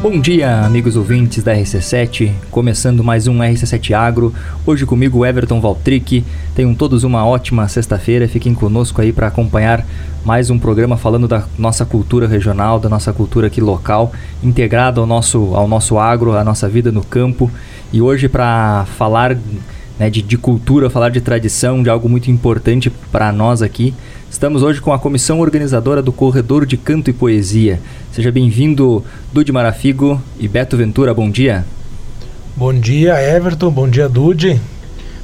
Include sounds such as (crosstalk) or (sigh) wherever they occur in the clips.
Bom dia, amigos ouvintes da RC7, começando mais um RC7 Agro. Hoje comigo Everton Valtric. Tenham todos uma ótima sexta-feira. Fiquem conosco aí para acompanhar mais um programa falando da nossa cultura regional, da nossa cultura aqui local, integrada ao nosso, ao nosso agro, à nossa vida no campo. E hoje para falar né, de, de cultura, falar de tradição, de algo muito importante para nós aqui, Estamos hoje com a comissão organizadora do Corredor de Canto e Poesia. Seja bem-vindo, Dude Marafigo e Beto Ventura, bom dia. Bom dia, Everton, bom dia, Dude.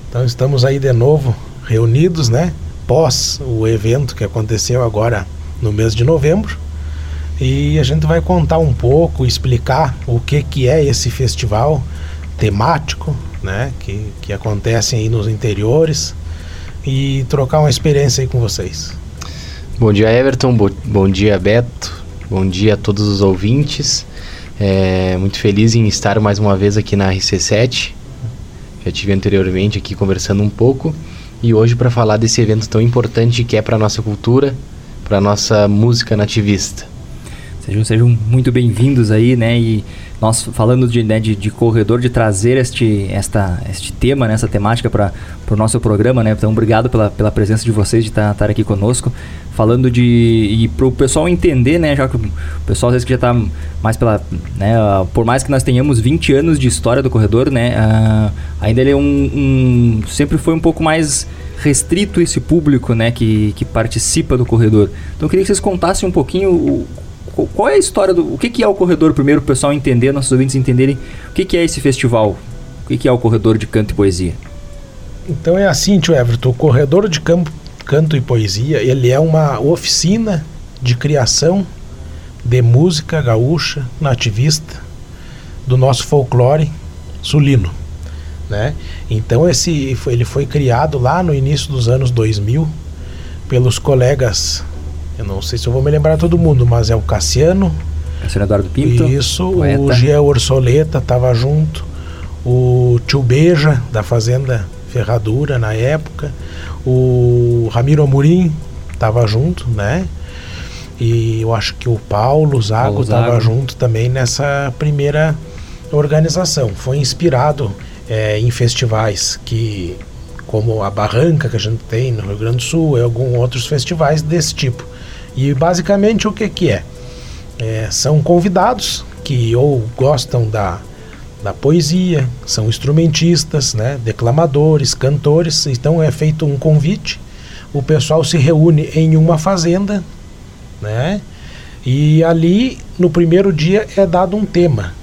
Então estamos aí de novo reunidos, né? Pós o evento que aconteceu agora no mês de novembro. E a gente vai contar um pouco, explicar o que, que é esse festival temático, né? Que, que acontece aí nos interiores e trocar uma experiência aí com vocês. Bom dia, Everton. Bo bom dia, Beto. Bom dia a todos os ouvintes. É, muito feliz em estar mais uma vez aqui na RC7. Já tive anteriormente aqui conversando um pouco e hoje para falar desse evento tão importante que é para nossa cultura, para nossa música nativista. Sejam, sejam muito bem-vindos aí, né? E nós falando de, né, de, de, corredor, de trazer este, esta, este tema, né, essa temática para o nosso programa, né? Então, obrigado pela, pela presença de vocês, de estar tá, aqui conosco. Falando de. E para o pessoal entender, né? Já que o pessoal às vezes que já está mais pela. Né, por mais que nós tenhamos 20 anos de história do corredor, né? Uh, ainda ele é um, um. Sempre foi um pouco mais restrito esse público, né? Que, que participa do corredor. Então, eu queria que vocês contassem um pouquinho o, qual é a história do. O que, que é o corredor, primeiro, para o pessoal entender, nossos ouvintes entenderem o que, que é esse festival? O que, que é o corredor de canto e poesia? Então é assim, tio Everton, o corredor de campo, canto e poesia, ele é uma oficina de criação de música gaúcha, nativista, do nosso folclore sulino. Né? Então esse, ele foi criado lá no início dos anos 2000 pelos colegas eu não sei se eu vou me lembrar todo mundo, mas é o Cassiano. Cassiano Eduardo Pinto. Isso, poeta. o Gia Orsoleta estava junto. O Tio Beja, da Fazenda Ferradura, na época. O Ramiro Amorim estava junto, né? E eu acho que o Paulo Zago estava junto também nessa primeira organização. Foi inspirado é, em festivais que como a Barranca que a gente tem no Rio Grande do Sul e alguns outros festivais desse tipo. E basicamente o que, que é? é? São convidados que ou gostam da, da poesia, são instrumentistas, né, declamadores, cantores. Então é feito um convite, o pessoal se reúne em uma fazenda, né? E ali no primeiro dia é dado um tema.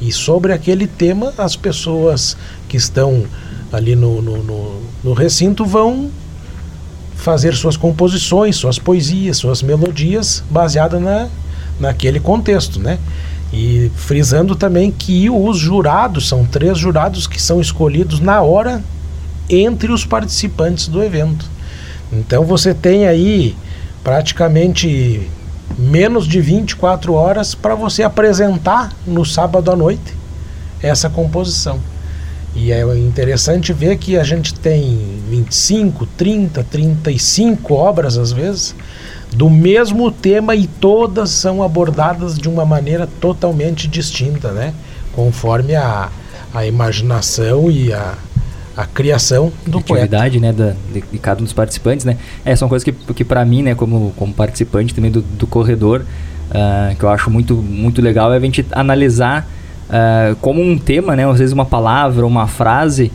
E sobre aquele tema as pessoas que estão ali no, no, no, no recinto vão fazer suas composições, suas poesias, suas melodias baseadas na, naquele contexto, né? E frisando também que os jurados são três jurados que são escolhidos na hora entre os participantes do evento. Então você tem aí praticamente menos de 24 horas para você apresentar no sábado à noite essa composição. E é interessante ver que a gente tem 25, 30, 35 obras às vezes do mesmo tema e todas são abordadas de uma maneira totalmente distinta, né? Conforme a, a imaginação e a, a criação do atividade, né, da, de, cada um dos participantes, né? É, são coisas que, que para mim, né, como, como participante também do, do corredor, uh, que eu acho muito, muito legal é a gente analisar uh, como um tema, né? Às vezes uma palavra, uma frase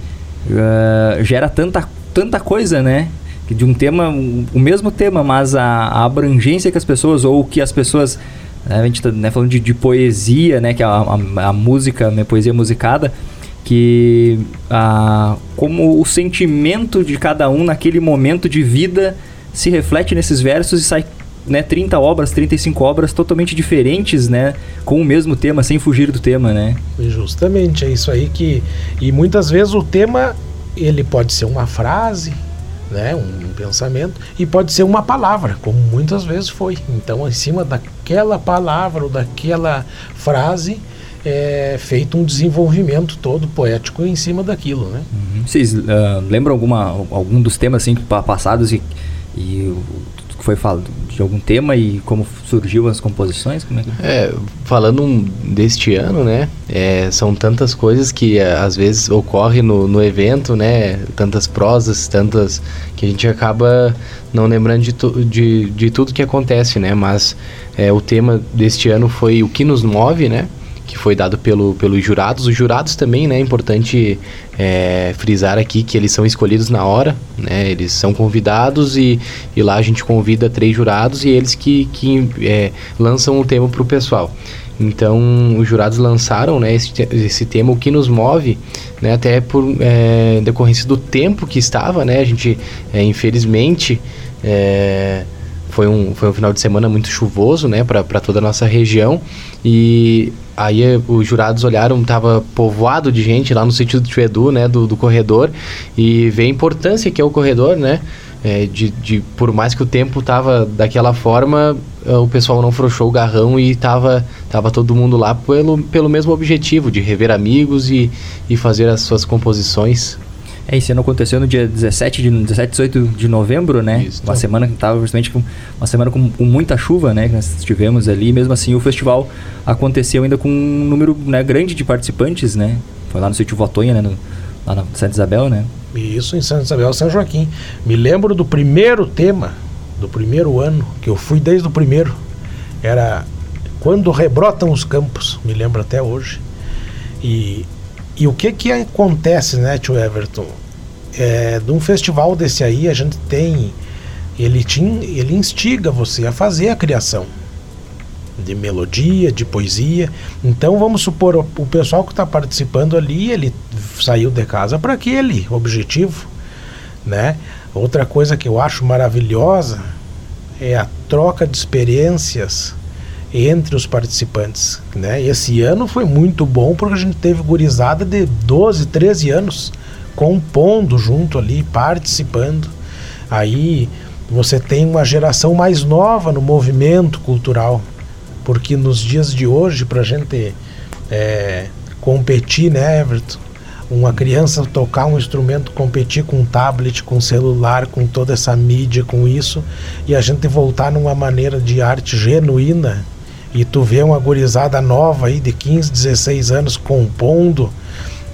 uh, gera tanta, tanta coisa, né? De um tema, o mesmo tema, mas a, a abrangência que as pessoas, ou que as pessoas né, a gente está né, falando de, de, poesia, né, que é a, a, a música, né, poesia musicada, que a, como o sentimento de cada um naquele momento de vida se reflete nesses versos e sai né, 30 obras, 35 obras totalmente diferentes, né, com o mesmo tema, sem fugir do tema, né? Justamente, é isso aí que e muitas vezes o tema ele pode ser uma frase, né, um pensamento e pode ser uma palavra, como muitas vezes foi. Então, em cima daquela palavra ou daquela frase é feito um desenvolvimento todo poético em cima daquilo, né? Uhum. Vocês uh, lembram alguma algum dos temas assim passados e, e foi falado de algum tema e como surgiu as composições? Como é, que... é falando deste ano, né? É, são tantas coisas que é, às vezes ocorrem no, no evento, né? Tantas prosas, tantas que a gente acaba não lembrando de, tu, de, de tudo que acontece, né? Mas é, o tema deste ano foi o que nos move, né? Que foi dado pelo, pelos jurados. Os jurados também, né? É importante é, frisar aqui que eles são escolhidos na hora, né? Eles são convidados e, e lá a gente convida três jurados e eles que, que é, lançam o tema para o pessoal. Então, os jurados lançaram né, esse, esse tema, o que nos move, né, até por é, decorrência do tempo que estava, né, a gente, é, infelizmente, é, foi, um, foi um final de semana muito chuvoso né, para toda a nossa região e Aí eh, os jurados olharam, tava povoado de gente lá no sítio do Tio Edu, né, do, do corredor, e vê a importância que é o corredor, né, é, de, de, por mais que o tempo tava daquela forma, eh, o pessoal não frouxou o garrão e tava, tava todo mundo lá pelo, pelo mesmo objetivo, de rever amigos e, e fazer as suas composições. É, esse ano aconteceu no dia 17, de, 17 18 de novembro, né? Isso. Uma semana que estava justamente com uma semana com, com, muita chuva, né? Que nós tivemos ali. Mesmo assim, o festival aconteceu ainda com um número né, grande de participantes, né? Foi lá no sítio Votonha, né? No, lá na Santa Isabel, né? Isso, em Santa Isabel, São Joaquim. Me lembro do primeiro tema, do primeiro ano, que eu fui desde o primeiro. Era Quando Rebrotam os Campos, me lembro até hoje. E e o que que acontece, né, tio Everton? É, de um festival desse aí, a gente tem. Ele, te, ele instiga você a fazer a criação de melodia, de poesia. Então vamos supor o, o pessoal que está participando ali, ele saiu de casa para aquele objetivo, né? Outra coisa que eu acho maravilhosa é a troca de experiências entre os participantes. Né? Esse ano foi muito bom porque a gente teve gurizada de 12, 13 anos compondo junto ali, participando. Aí você tem uma geração mais nova no movimento cultural, porque nos dias de hoje, para a gente é, competir, né, Everton? Uma criança tocar um instrumento, competir com um tablet, com um celular, com toda essa mídia, com isso, e a gente voltar numa maneira de arte genuína, e tu vê uma gurizada nova aí de 15, 16 anos compondo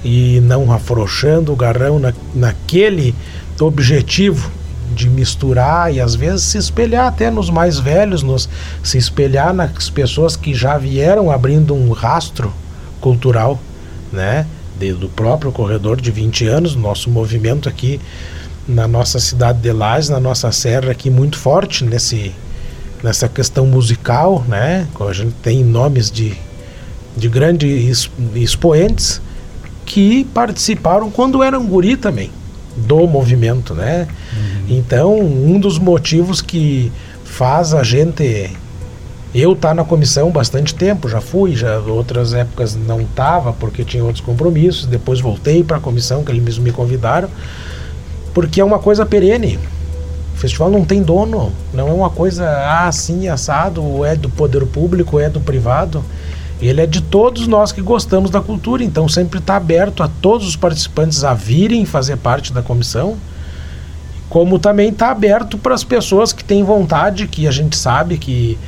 e não afrouxando o garrão na, naquele objetivo de misturar e às vezes se espelhar até nos mais velhos, nos, se espelhar nas pessoas que já vieram abrindo um rastro cultural, né? De, do próprio corredor de 20 anos, nosso movimento aqui na nossa cidade de Lages, na nossa serra aqui muito forte nesse nessa questão musical, né? A gente tem nomes de, de grandes expoentes que participaram quando eram guri também do movimento, né? Uhum. Então, um dos motivos que faz a gente eu estar tá na comissão bastante tempo, já fui, já outras épocas não estava porque tinha outros compromissos, depois voltei para a comissão que eles me convidaram, porque é uma coisa perene. O festival não tem dono, não é uma coisa assim, assado, é do poder público, é do privado. Ele é de todos nós que gostamos da cultura, então sempre está aberto a todos os participantes a virem fazer parte da comissão, como também está aberto para as pessoas que têm vontade, que a gente sabe que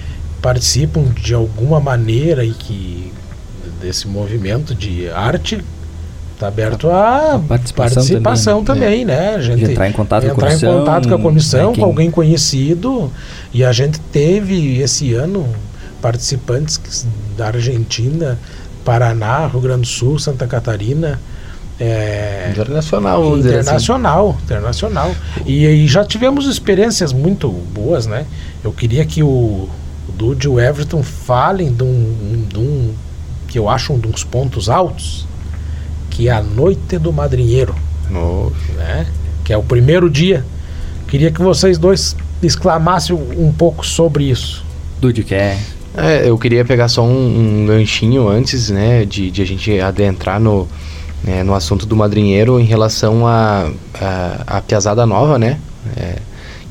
participam de alguma maneira e que desse movimento de arte Está aberto a, a participação, participação, também, né? né? A gente entrar em contato com a comissão. Entrar em contato com a comissão, né, quem... com alguém conhecido. E a gente teve esse ano participantes da Argentina, Paraná, Rio Grande do Sul, Santa Catarina. É, internacional, vamos internacional, assim. internacional. E, e já tivemos experiências muito boas, né? Eu queria que o, o Dude e o Everton falem de um, de um que eu acho um dos pontos altos que é a Noite do Madrinheiro. Né? Que é o primeiro dia. Queria que vocês dois exclamassem um pouco sobre isso. Dude, quer? É, eu queria pegar só um, um ganchinho antes, né, de, de a gente adentrar no, né, no assunto do madrinheiro em relação a, a, a piazada nova, né, é,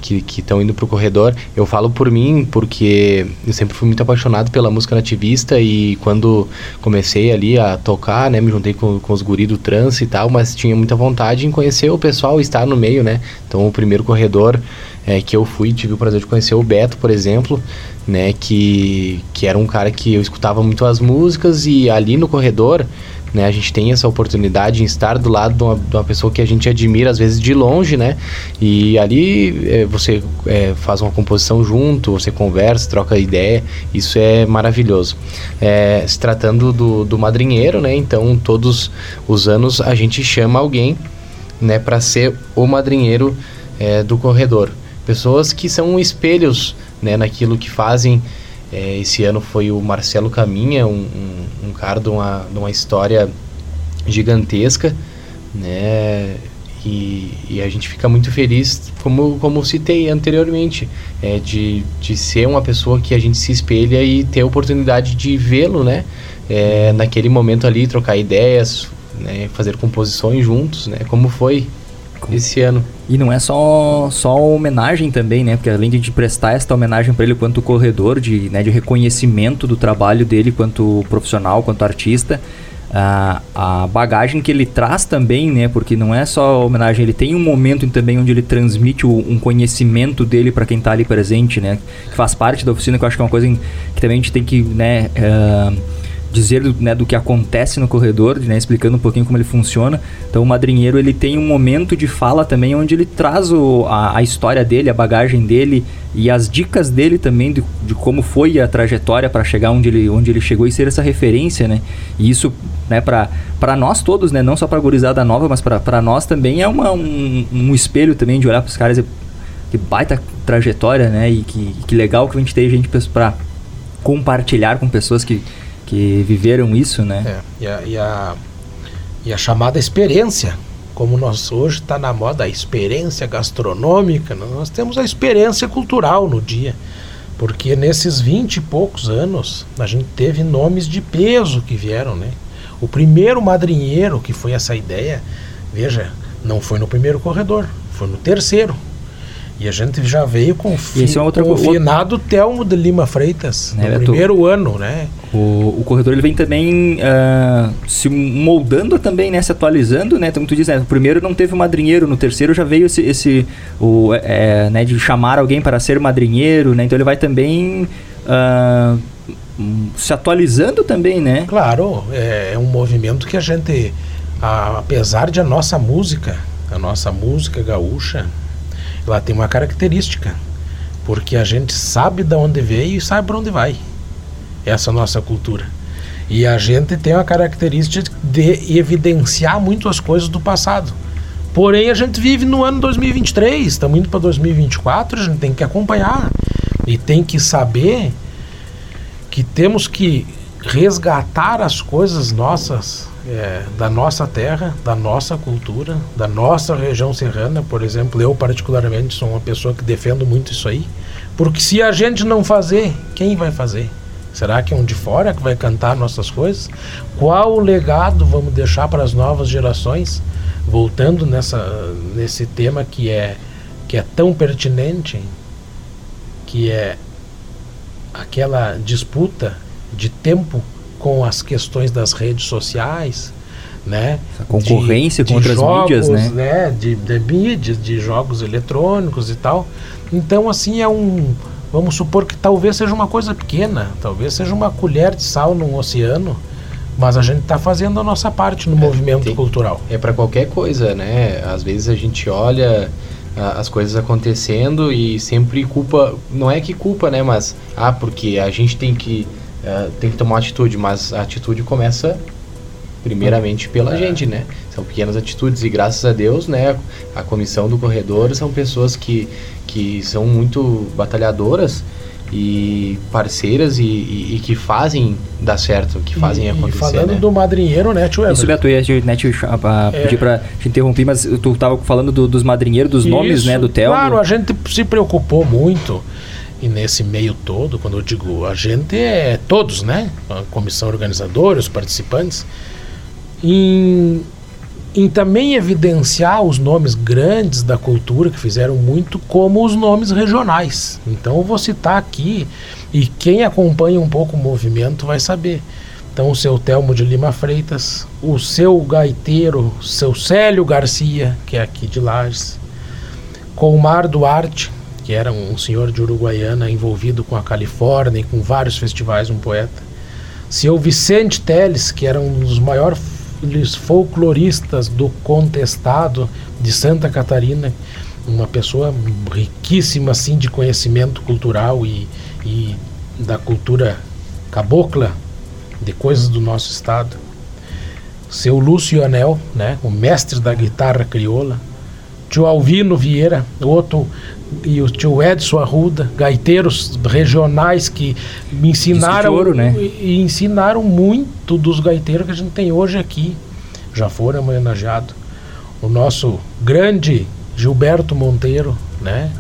que estão indo para o corredor. Eu falo por mim porque eu sempre fui muito apaixonado pela música nativista e quando comecei ali a tocar, né, me juntei com, com os guris do trance e tal, mas tinha muita vontade em conhecer o pessoal, estar no meio, né? Então o primeiro corredor é, que eu fui, tive o prazer de conhecer o Beto, por exemplo, né, que, que era um cara que eu escutava muito as músicas e ali no corredor né? A gente tem essa oportunidade de estar do lado de uma, de uma, pessoa que a gente admira, às vezes de longe, né? E ali é, você é, faz uma composição junto, você conversa, troca ideia, isso é maravilhoso. É, se tratando do, do madrinheiro, né? Então, todos os anos a gente chama alguém, né, para ser o madrinheiro é, do corredor. Pessoas que são espelhos, né, naquilo que fazem é, esse ano foi o Marcelo Caminha, um, um, um cara de uma, de uma história gigantesca, né? E, e, a gente fica muito feliz, como, como citei anteriormente, é, de, de ser uma pessoa que a gente se espelha e ter a oportunidade de vê-lo, né? É, naquele momento ali, trocar ideias, né? fazer composições juntos, né? Como foi esse ano. E não é só, só homenagem também, né? Porque além de prestar esta homenagem para ele quanto corredor, de, né, de reconhecimento do trabalho dele quanto profissional, quanto artista, a, a bagagem que ele traz também, né? Porque não é só homenagem, ele tem um momento também onde ele transmite o, um conhecimento dele para quem está ali presente, né? Que faz parte da oficina, que eu acho que é uma coisa que também a gente tem que, né? Uh, dizer né, do que acontece no corredor, né, explicando um pouquinho como ele funciona. Então o madrinheiro ele tem um momento de fala também onde ele traz o, a, a, história dele, a bagagem dele e as dicas dele também de, de como foi a trajetória para chegar onde ele, onde ele chegou e ser essa referência, né? E isso, né, para nós todos, né, não só para a gurizada nova, mas para nós também é uma, um, um espelho também de olhar para os caras e que baita trajetória, né? E que, que legal que a gente tem gente para compartilhar com pessoas que que viveram isso, né? É, e, a, e, a, e a chamada experiência, como nós hoje está na moda a experiência gastronômica, nós temos a experiência cultural no dia. Porque nesses vinte e poucos anos a gente teve nomes de peso que vieram, né? O primeiro madrinheiro que foi essa ideia, veja, não foi no primeiro corredor, foi no terceiro. E a gente já veio com, fi, é outra, com o finado Telmo de Lima Freitas, né, no primeiro ano, né? O, o corredor ele vem também uh, se moldando também, né? Se atualizando, né? Então tu diz, né? O primeiro não teve madrinheiro, no terceiro já veio esse, esse o, é, né? De chamar alguém para ser madrinheiro, né? Então ele vai também uh, se atualizando também, né? Claro, é, é um movimento que a gente, a, apesar de a nossa música, a nossa música gaúcha, ela tem uma característica, porque a gente sabe de onde veio e sabe para onde vai. Essa nossa cultura. E a gente tem a característica de evidenciar muito as coisas do passado. Porém, a gente vive no ano 2023, estamos indo para 2024, a gente tem que acompanhar e tem que saber que temos que resgatar as coisas nossas é, da nossa terra, da nossa cultura, da nossa região serrana. Por exemplo, eu particularmente sou uma pessoa que defendo muito isso aí, porque se a gente não fazer, quem vai fazer? Será que é um de fora que vai cantar nossas coisas? Qual o legado vamos deixar para as novas gerações? Voltando nessa, nesse tema que é, que é tão pertinente, que é aquela disputa de tempo com as questões das redes sociais, né? Essa concorrência de, com de outras jogos, mídias, né? né? De, de mídias, de jogos eletrônicos e tal. Então, assim, é um. Vamos supor que talvez seja uma coisa pequena, talvez seja uma colher de sal num oceano, mas a gente está fazendo a nossa parte no é, movimento tem, cultural. É para qualquer coisa, né? Às vezes a gente olha as coisas acontecendo e sempre culpa, não é que culpa, né? Mas, ah, porque a gente tem que é, tem que tomar uma atitude, mas a atitude começa primeiramente pela é. gente, né? São pequenas atitudes e graças a Deus, né, a comissão do corredor são pessoas que, que são muito batalhadodas e parceiras e, e, e que fazem dar certo, que fazem e, acontecer. E falando né? do madrinheiro, né, tio Isso, Beto, eu ia né, te, uh, é. pedir para te interromper, mas tu estava falando do, dos madrinheiros, dos Isso, nomes, né, do Theo. Claro, a gente se preocupou muito e nesse meio todo, quando eu digo a gente, é todos, né? A comissão organizadora, os participantes, em, em também evidenciar os nomes grandes da cultura que fizeram muito, como os nomes regionais. Então eu vou citar aqui, e quem acompanha um pouco o movimento vai saber. Então o seu Telmo de Lima Freitas, o seu gaiteiro, seu Célio Garcia, que é aqui de Lages, Colmar Duarte, que era um senhor de Uruguaiana envolvido com a Califórnia e com vários festivais, um poeta. Seu Vicente Teles, que era um dos maiores folcloristas do contestado de Santa Catarina, uma pessoa riquíssima assim de conhecimento cultural e, e da cultura cabocla de coisas do nosso estado. Seu Lúcio Anel, né, o mestre da guitarra crioula, tio Alvino Vieira, outro e o tio Edson Arruda, gaiteiros regionais que me ensinaram ouro, né? e ensinaram muito dos gaiteiros que a gente tem hoje aqui. Já foram homenageados. O nosso grande Gilberto Monteiro, né?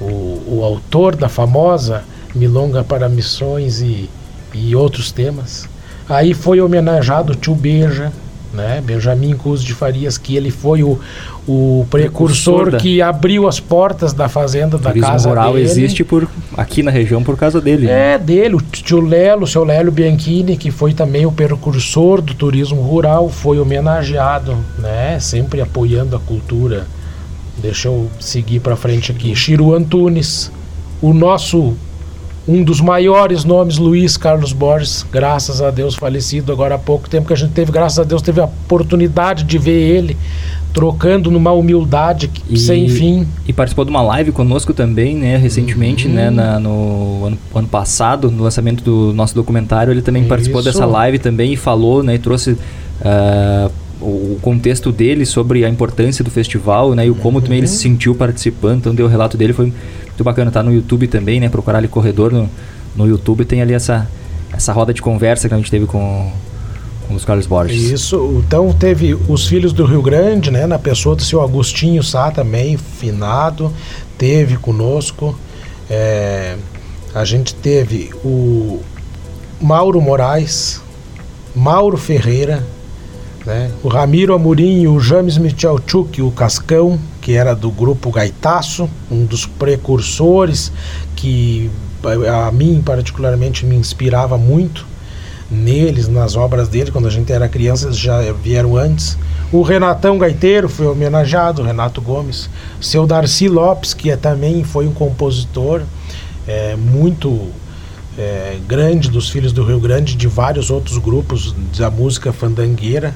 O, o autor da famosa Milonga para Missões e, e outros temas. Aí foi homenageado o tio Beja, né? Benjamin Cus de Farias, que ele foi o, o precursor, precursor que abriu as portas da fazenda da casa rural dele. existe por aqui na região por causa dele. Né? É, dele, o tio Lelo, o seu Lélio Bianchini, que foi também o precursor do turismo rural, foi homenageado, né? Sempre apoiando a cultura. Deixa eu seguir para frente aqui. Chiru Antunes, o nosso um dos maiores nomes, Luiz Carlos Borges, graças a Deus falecido agora há pouco tempo que a gente teve, graças a Deus, teve a oportunidade de ver ele trocando numa humildade e, sem fim. E participou de uma live conosco também, né, recentemente, né, uhum. né, na, no ano, ano, passado, no lançamento do nosso documentário, ele também Isso. participou dessa live também e falou, né, e trouxe uh, o contexto dele sobre a importância do festival, né, e o como uhum. também ele se sentiu participando, então deu o relato dele, foi muito bacana, tá no YouTube também, né? Procurar ali Corredor no, no YouTube, tem ali essa, essa roda de conversa que a gente teve com, com os Carlos Borges. Isso, então teve os filhos do Rio Grande, né? Na pessoa do seu Agostinho Sá também, finado, teve conosco. É, a gente teve o Mauro Moraes, Mauro Ferreira, né? o Ramiro Amorim o James Michalchuk, o Cascão, que era do grupo Gaitaço, um dos precursores que a mim particularmente me inspirava muito neles, nas obras dele, quando a gente era criança, já vieram antes. O Renatão Gaiteiro foi homenageado, Renato Gomes. Seu Darcy Lopes, que é, também foi um compositor é, muito é, grande dos Filhos do Rio Grande, de vários outros grupos da música fandangueira.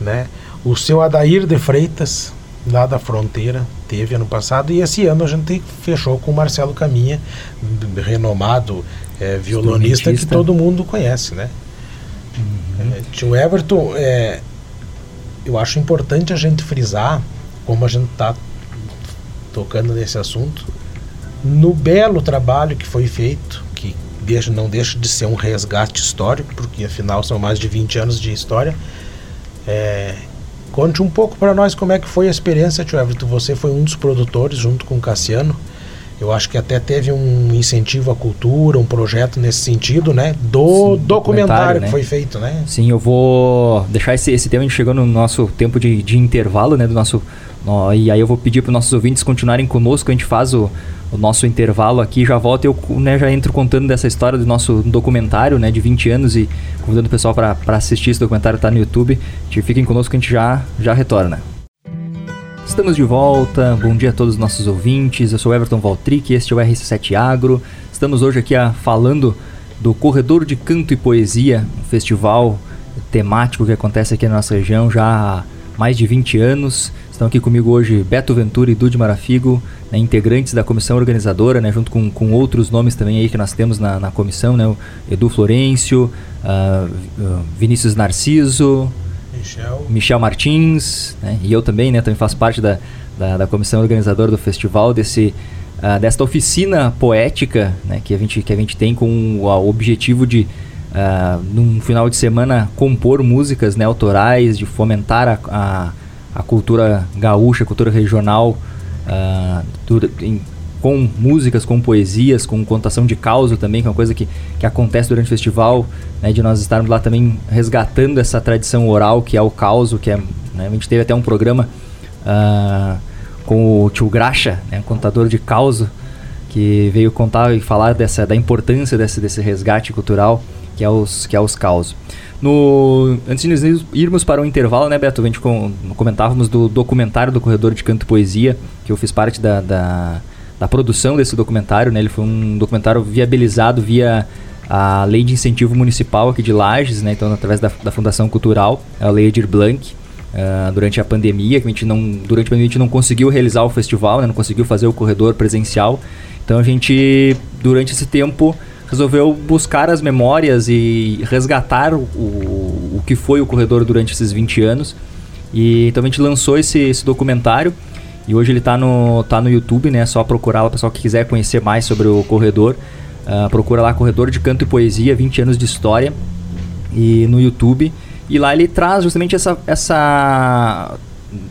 Né? O seu Adair de Freitas, lá da fronteira, teve ano passado, e esse ano a gente fechou com o Marcelo Caminha, renomado é, violonista que todo mundo conhece, né? Uhum. É, tio Everton, é, eu acho importante a gente frisar, como a gente está tocando nesse assunto, no belo trabalho que foi feito, que deixa, não deixa de ser um resgate histórico, porque afinal são mais de 20 anos de história, é, Conte um pouco para nós como é que foi a experiência, tio Everton. Você foi um dos produtores junto com o Cassiano. Eu acho que até teve um incentivo à cultura, um projeto nesse sentido, né? Do Sim, documentário, né? que foi feito, né? Sim, eu vou deixar esse, esse tema, a gente chegou no nosso tempo de, de intervalo, né? Do nosso, no, e aí eu vou pedir para os nossos ouvintes continuarem conosco, a gente faz o, o nosso intervalo aqui, já volto eu né, já entro contando dessa história do nosso documentário, né, de 20 anos e convidando o pessoal para assistir esse documentário, tá no YouTube. Fiquem conosco que a gente já, já retorna. Estamos de volta, bom dia a todos os nossos ouvintes, eu sou Everton Valtric, este é o RC7 Agro. Estamos hoje aqui a, falando do Corredor de Canto e Poesia, um festival temático que acontece aqui na nossa região já há mais de 20 anos. Estão aqui comigo hoje Beto Ventura e Dude Marafigo, né, integrantes da comissão organizadora, né, junto com, com outros nomes também aí que nós temos na, na comissão, né, Edu Florencio, uh, Vinícius Narciso, Michel, Michel Martins, né, e eu também, né, também faço parte da, da, da comissão organizadora do festival, desse, uh, desta oficina poética né, que, a gente, que a gente tem com o objetivo de Uh, num final de semana compor músicas né, autorais, de fomentar a, a, a cultura gaúcha, a cultura regional, uh, em, com músicas, com poesias, com contação de causa também, que é uma coisa que, que acontece durante o festival, né, de nós estarmos lá também resgatando essa tradição oral que é o causo, que é Né? A gente teve até um programa uh, com o tio Graxa, né, contador de caos, que veio contar e falar dessa, da importância desse, desse resgate cultural que é os, que é os caos. No, antes de irmos para o intervalo, né, Beto? A gente com, comentávamos do documentário do Corredor de Canto e Poesia, que eu fiz parte da, da, da produção desse documentário, né? Ele foi um documentário viabilizado via a Lei de Incentivo Municipal aqui de Lages, né? Então, através da, da Fundação Cultural, a Lei Edir Blanc, uh, durante a pandemia, que a gente não, durante a pandemia a gente não conseguiu realizar o festival, né? Não conseguiu fazer o corredor presencial. Então, a gente, durante esse tempo resolveu buscar as memórias e resgatar o, o, o que foi o corredor durante esses 20 anos. E então a gente lançou esse, esse documentário e hoje ele está no, tá no YouTube, né? É só procurar lá, pessoal que quiser conhecer mais sobre o corredor. Uh, procura lá Corredor de Canto e Poesia, 20 anos de história. E no YouTube. E lá ele traz justamente essa, essa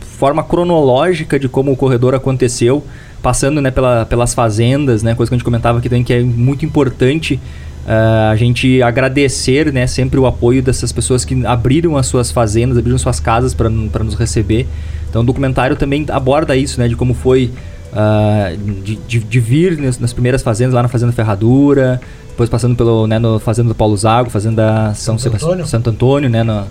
forma cronológica de como o corredor aconteceu passando né, pela, pelas fazendas, né, coisa que a gente comentava aqui também que é muito importante uh, a gente agradecer né, sempre o apoio dessas pessoas que abriram as suas fazendas, abriram suas casas para nos receber. Então o documentário também aborda isso, né, de como foi uh, de, de, de, vir nas, nas, primeiras fazendas, lá na Fazenda Ferradura, depois passando pelo né, no Fazenda do Paulo Zago, Fazenda São Santo Antônio, Santo Antônio né, no,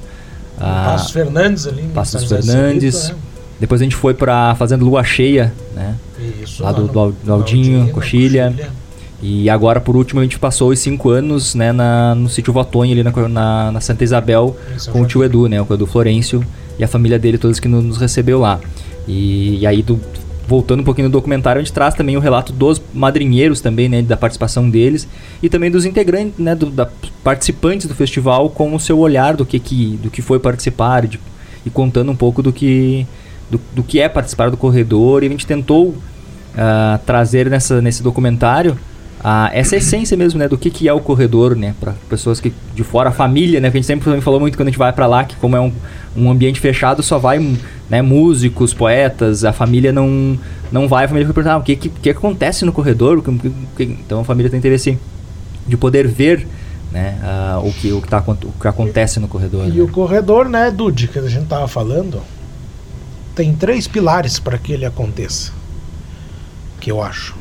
Passos Fernandes ali. Passos Fernandes. Né? Depois a gente foi para Fazenda Lua Cheia, né? Isso, lá do, do, do Aldinho, Coxilha. Coxilha. E agora, por último, a gente passou os cinco anos né, na, no sítio Votonho, ali na, na, na Santa Isabel, com o tio Edu, né? O Edu Florencio e a família dele, todos que nos recebeu lá. E, e aí, do, voltando um pouquinho no documentário, a gente traz também o relato dos madrinheiros também, né? Da participação deles e também dos integrantes, né? Do, da, participantes do festival com o seu olhar do que, que, do que foi participar de, e contando um pouco do que do, do que é participar do corredor e a gente tentou uh, trazer nessa, nesse documentário uh, essa essência mesmo, né, do que, que é o corredor, né, para pessoas que de fora, a família, né, que a gente sempre falou muito quando a gente vai para lá, que como é um, um ambiente fechado, só vai, né, músicos, poetas, a família não não vai, a família vai perguntar, ah, o que, que, que acontece no corredor? Então a família tem interesse de poder ver né, uh, o, que, o, que tá, o que acontece no corredor. E né? o corredor, né, Dude, que a gente tava falando, tem três pilares para que ele aconteça, que eu acho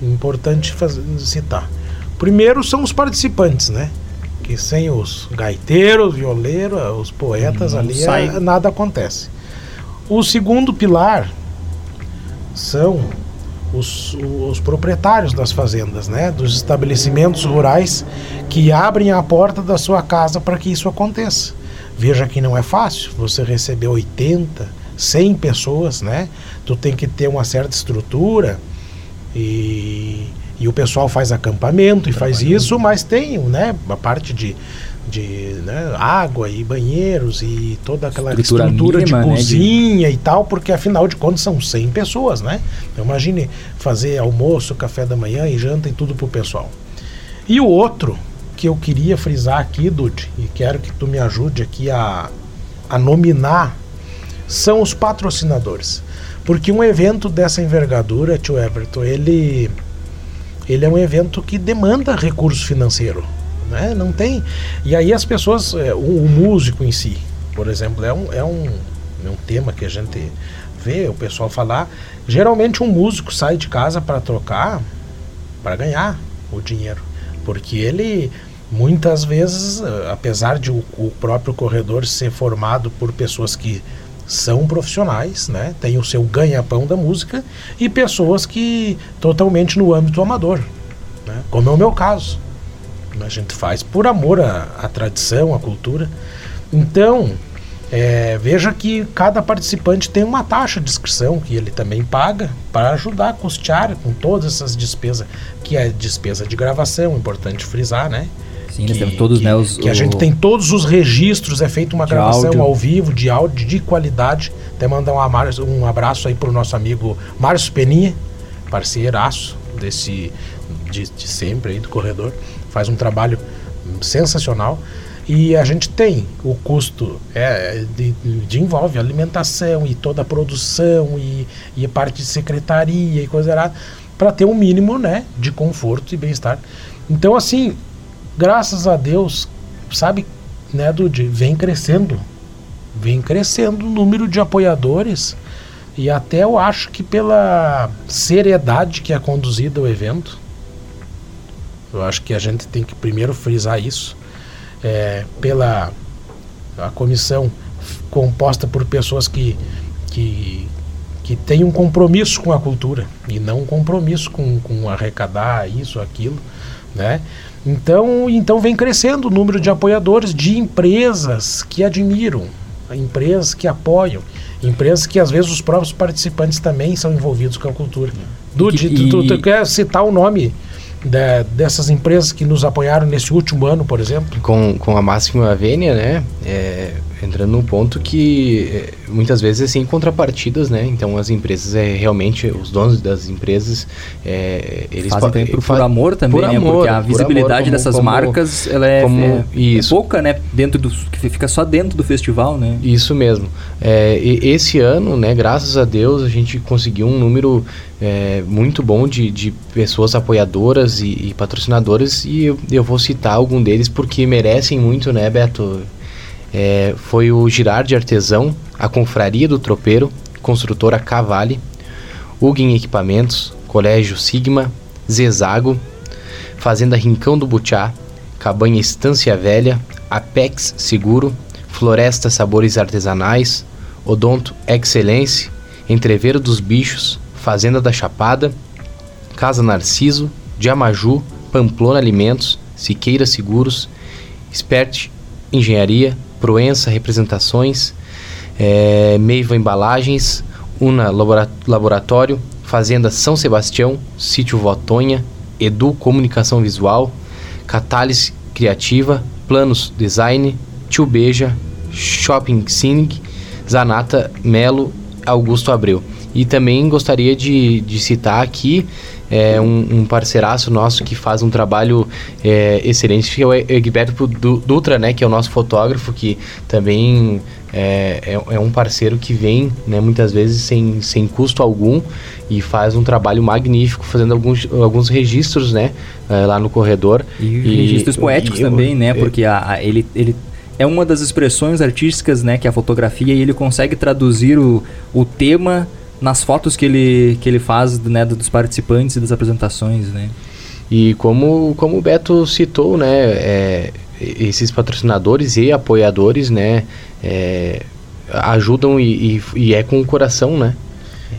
importante fazer, citar. Primeiro são os participantes, né? Que sem os gaiteiros, violeiros, os poetas Não ali, é, nada acontece. O segundo pilar são os, os, proprietários das fazendas, né, dos estabelecimentos rurais que abrem a porta da sua casa para que isso aconteça. Veja que não é fácil você receber 80, 100 pessoas, né? Tu tem que ter uma certa estrutura e, e o pessoal faz acampamento e faz isso, mas tem, né, a parte de de né, água e banheiros e toda aquela estrutura, estrutura mínima, de cozinha né, de... e tal, porque afinal de contas são 100 pessoas, né? Então imagine fazer almoço, café da manhã e janta e tudo pro pessoal. E o outro que eu queria frisar aqui, Dude, e quero que tu me ajude aqui a, a nominar são os patrocinadores. Porque um evento dessa envergadura, tio Everton, ele, ele é um evento que demanda recurso financeiro. Né? Não tem. E aí as pessoas, é, o, o músico em si, por exemplo, é um, é, um, é um tema que a gente vê o pessoal falar. Geralmente um músico sai de casa para trocar, para ganhar o dinheiro. Porque ele muitas vezes, apesar de o, o, próprio corredor ser formado por pessoas que são profissionais, né? Tem o seu ganha-pão da música e pessoas que totalmente no âmbito amador, né? Como é o meu caso. A gente faz por amor à, à tradição, à cultura. Então, é, veja que cada participante tem uma taxa de inscrição que ele também paga para ajudar a custear com todas essas despesas, que é despesa de gravação, importante frisar, né? Sim, que, temos todos, que, né, os, que a gente tem todos os registros, é feita uma gravação áudio. ao vivo de áudio de qualidade. Até mandar um, um abraço aí pro nosso amigo Márcio Peninha, parceiraço desse de, de sempre aí do corredor. Faz um trabalho sensacional. E a gente tem o custo é, de, de envolve alimentação e toda a produção e, e parte de secretaria e coisa errada para ter um mínimo né, de conforto e bem-estar. Então, assim, graças a Deus, sabe, né, Dude, vem crescendo. Vem crescendo o número de apoiadores. E até eu acho que pela seriedade que é conduzida o evento, eu acho que a gente tem que primeiro frisar isso, é, pela a comissão composta por pessoas que, que, que têm um compromisso com a cultura e não um compromisso com, com arrecadar isso, aquilo, né? Então, então vem crescendo o número de apoiadores de empresas que admiram, empresas que apoiam, empresas que às vezes os próprios participantes também são envolvidos com a cultura. Dude, tu, tu, tu quer citar o nome de, dessas empresas que nos apoiaram nesse último ano, por exemplo? Com, com a Máxima Vênia, né? É, entrando num ponto que é, muitas vezes é sem contrapartidas, né? Então as empresas é realmente os donos das empresas é, eles fazem também por, por amor também, por né? Amor, Porque a visibilidade amor, como, dessas como, marcas ela é, como, é, é, pouca, né? Dentro do que fica só dentro do festival, né? Isso mesmo. É, esse ano, né? Graças a Deus a gente conseguiu um número é, muito bom de, de pessoas apoiadoras e, e patrocinadoras e eu, eu vou citar algum deles porque merecem muito, né, Beto? É, foi o Girardi Artesão, a Confraria do Tropeiro, Construtora Cavale, Ugin Equipamentos, Colégio Sigma, Zezago, Fazenda Rincão do Butiá, Cabanha Estância Velha, Apex Seguro, Floresta Sabores Artesanais, Odonto Excelência, Entreveiro dos Bichos, Fazenda da Chapada, Casa Narciso, Diamaju, Pamplona Alimentos, Siqueira Seguros, Spert Engenharia, Proença Representações, é, Meiva Embalagens, Una Laboratório, Fazenda São Sebastião, Sítio Votonha, Edu Comunicação Visual, Catálise Criativa, Planos Design, Tio Beja, Shopping Cynic, Zanata Melo, Augusto Abreu. E também gostaria de, de citar aqui é, um, um, parceiraço nosso que faz um trabalho é, excelente, que é o Egberto Dutra, né, que é o nosso fotógrafo, que também é, é, é, um parceiro que vem, né, muitas vezes sem, sem custo algum e faz um trabalho magnífico, fazendo alguns, alguns registros, né, é, lá no corredor. E, e registros poéticos e, também, né, é. porque a, a, ele, ele é uma das expressões artísticas, né, que é a fotografia, e ele consegue traduzir o, o tema nas fotos que ele, que ele faz né, dos participantes e das apresentações, né? E como, como o Beto citou, né, é, esses patrocinadores e apoiadores, né, é, ajudam e, e, e, é com o coração, né?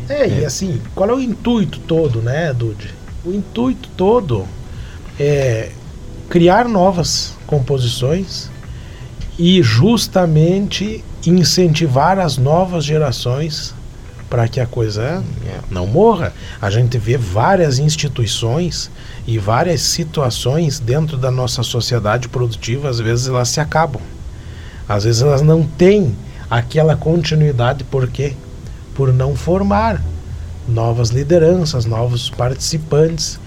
É, é, e assim, qual é o intuito todo, né, Dude? O intuito todo é criar novas composições e justamente incentivar as novas gerações para que a coisa não morra. A gente vê várias instituições e várias situações dentro da nossa sociedade produtiva, às vezes elas se acabam. Às vezes elas não têm aquela continuidade, por quê? Por não formar novas lideranças, novos participantes.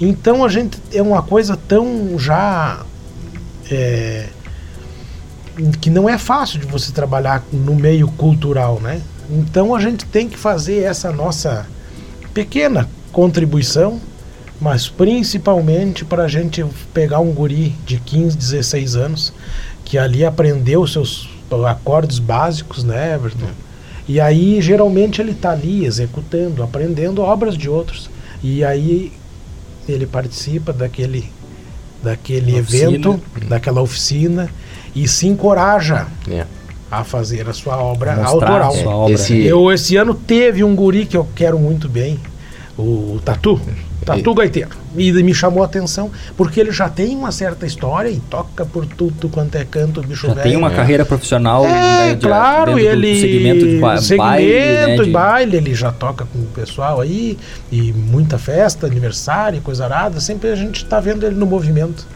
Então a gente é uma coisa tão já é, que não é fácil de você trabalhar no meio cultural, né? Então a gente tem que fazer essa nossa pequena contribuição, mas principalmente para a gente pegar um guri de 15, 16 anos, que ali aprendeu seus acordes básicos, né, Everton? É. E aí geralmente ele está ali executando, aprendendo obras de outros. E aí ele participa daquele, daquele evento, daquela oficina e se encoraja. É a fazer a sua obra autoral. Sua obra. Esse... Eu esse ano teve um guri que eu quero muito bem, o Tatu. Tatu e... Gaiteiro. E me chamou a atenção, porque ele já tem uma certa história e toca por tudo quanto é canto, bicho já velho. tem uma é. carreira profissional. É, né, de, claro, ele. segmento de ba segmento baile. Né, de... baile, ele já toca com o pessoal aí, e muita festa, aniversário, coisa arada. Sempre a gente está vendo ele no movimento.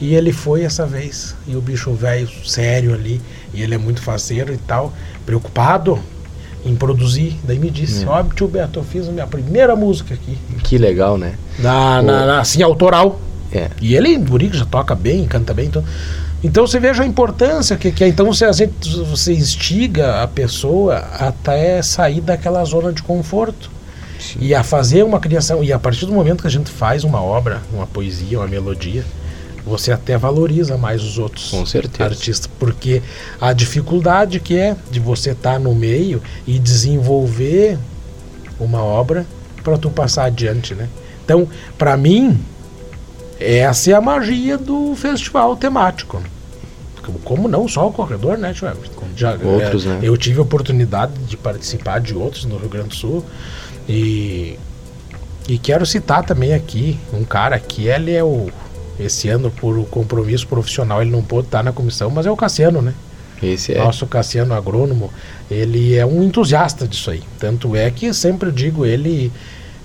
E ele foi essa vez. E o bicho velho, sério ali. E ele é muito faceiro e tal, preocupado em produzir. Daí me disse: Ó, oh, tio Beto, eu fiz a minha primeira música aqui. Que legal, né? Na, na, na assim, autoral. É. E ele, Burico, já toca bem, canta bem. Então, então você veja a importância que, que é. Então você, você instiga a pessoa até sair daquela zona de conforto. Sim. E a fazer uma criação. E a partir do momento que a gente faz uma obra, uma poesia, uma melodia, você até valoriza mais os outros Com certeza. artistas, porque a dificuldade que é de você estar tá no meio e desenvolver uma obra para tu passar adiante, né? Então, para mim, essa é a magia do festival temático. Como não só o corredor, né, Já, outros, é, né? Eu tive a oportunidade de participar de outros no Rio Grande do Sul e, e quero citar também aqui um cara que ele é o esse ano por compromisso profissional ele não pôde estar na comissão, mas é o Cassiano, né? Esse é. Nosso Cassiano agrônomo, ele é um entusiasta disso aí. Tanto é que sempre digo ele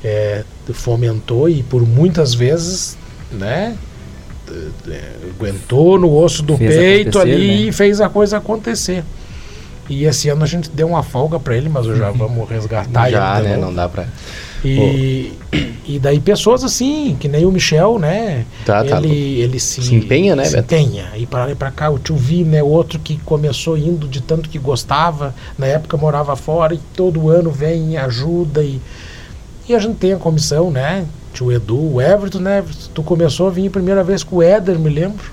é, fomentou e por muitas vezes, né, aguentou no osso do fez peito ali né? e fez a coisa acontecer. E esse ano a gente deu uma folga para ele, mas já (laughs) vamos resgatar já, ele. Já, né? Não dá para. E, e daí pessoas assim, que nem o Michel, né? Tá, ele, tá. ele se, se empenha, né, se Beto? empenha. E para lá para cá, o tio Vi, né? Outro que começou indo de tanto que gostava, na época morava fora e todo ano vem e ajuda e e a gente tem a comissão, né? Tio Edu, o Everton, né? Tu começou a vir a primeira vez com o Éder, me lembro.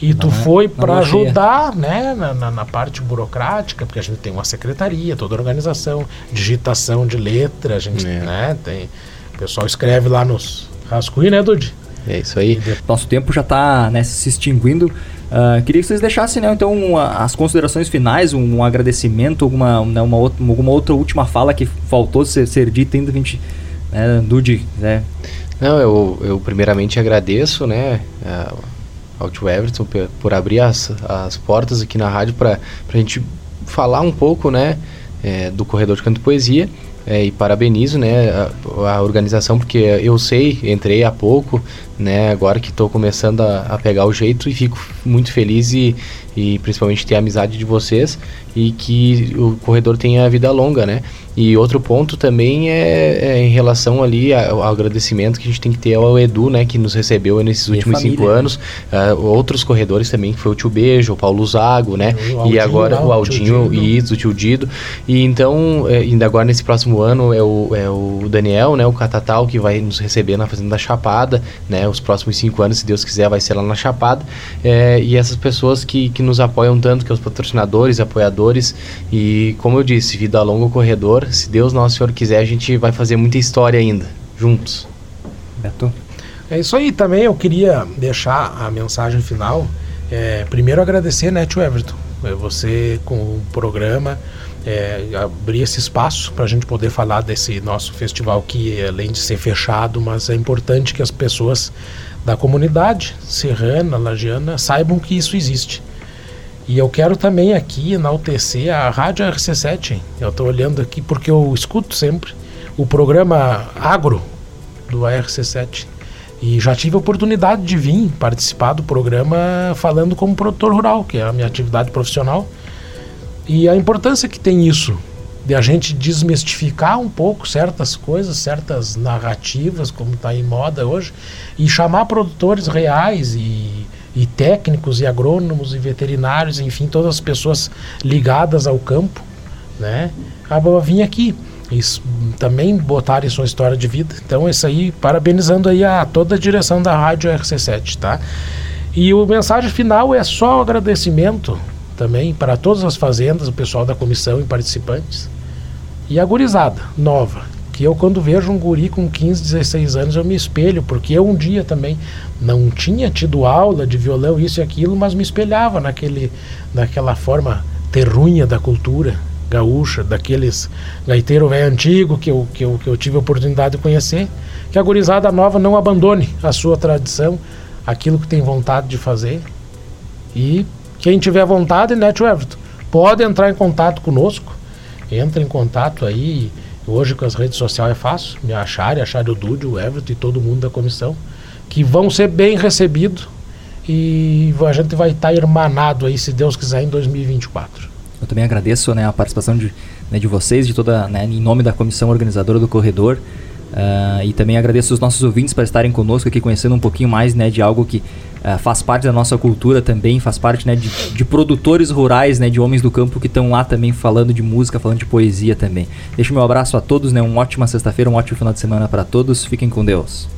E tu foi para ajudar, né, na, na, na, parte burocrática, porque a gente tem uma secretaria, toda organização, digitação de letra, a gente, é. né, tem. O pessoal escreve lá nos rascunhos, né, Dudi? É isso aí. Nosso tempo já está né, se extinguindo. Uh, queria que vocês deixassem, né, então, uma, as considerações finais, um, um agradecimento, alguma, né, uma outra, alguma outra última fala que faltou ser, ser dita ainda, a gente, né, Dudi, né? Não, eu, eu primeiramente agradeço, né, ao tio Everton por, abrir as, as portas aqui na rádio para a gente falar um pouco, né, é, do Corredor de Canto e Poesia. É, e parabenizo né, a, a, organização, porque eu sei, entrei há pouco, né, agora que estou começando a, a, pegar o jeito e fico muito feliz e, e principalmente ter a amizade de vocês e que o corredor tenha vida longa, né? E outro ponto também é, é em relação ali ao, ao, agradecimento que a gente tem que ter ao Edu, né, que nos recebeu nesses últimos família, cinco né? anos. Uh, outros corredores também, que foi o Tio Beijo, o Paulo Zago, né? O Aldinho, e agora o Aldinho e o Tio Dido. E então, é, ainda agora nesse próximo ano é o, é o Daniel, né, o Catatal, que vai nos receber na Fazenda da Chapada, né? Os próximos cinco anos, se Deus quiser, vai ser lá na Chapada. É, e essas pessoas que, que nos apoiam tanto, que é os patrocinadores, apoiadores. E como eu disse, vida longa corredor se Deus Nosso Senhor quiser, a gente vai fazer muita história ainda, juntos. Beto? É isso aí também, eu queria deixar a mensagem final. É, primeiro agradecer, né, tio Everton, é, você com o programa, é, abrir esse espaço para a gente poder falar desse nosso festival que, além de ser fechado, mas é importante que as pessoas da comunidade serrana, lagiana, saibam que isso existe. E eu quero também aqui enaltecer a Rádio RC7. Eu estou olhando aqui porque eu escuto sempre o programa Agro do ARC7. E já tive a oportunidade de vir participar do programa falando como produtor rural, que é a minha atividade profissional. E a importância que tem isso, de a gente desmistificar um pouco certas coisas, certas narrativas, como está em moda hoje, e chamar produtores reais e e técnicos e agrônomos e veterinários, enfim, todas as pessoas ligadas ao campo, né, a vir aqui. Isso, também botarem sua história de vida. Então, isso aí, parabenizando aí a toda a direção da Rádio RC7, tá? E o mensagem final é só agradecimento também para todas as fazendas, o pessoal da comissão e participantes. E a gurizada nova, que eu quando vejo um guri com 15, 16 anos eu me espelho, porque eu um dia também não tinha tido aula de violão, isso e aquilo, mas me espelhava naquele, naquela forma terrunha da cultura gaúcha, daqueles gaiteiro velho antigo que eu, que, eu, que eu tive a oportunidade de conhecer, que a gurizada nova não abandone a sua tradição, aquilo que tem vontade de fazer. E quem tiver vontade, tio Everton, pode entrar em contato conosco, entra em contato aí. Hoje com as redes sociais é fácil. Me achar, achar o Dude, o Everton e todo mundo da comissão, que vão ser bem recebidos e a gente vai estar tá irmanado aí, se Deus quiser, em 2024. Eu também agradeço né, a participação de, né, de vocês, de toda, né, em nome da comissão organizadora do Corredor. Uh, e também agradeço os nossos ouvintes para estarem conosco aqui, conhecendo um pouquinho mais né, de algo que uh, faz parte da nossa cultura também, faz parte né, de, de produtores rurais, né, de homens do campo que estão lá também falando de música, falando de poesia também. Deixo meu abraço a todos, né, uma ótima sexta-feira, um ótimo final de semana para todos. Fiquem com Deus.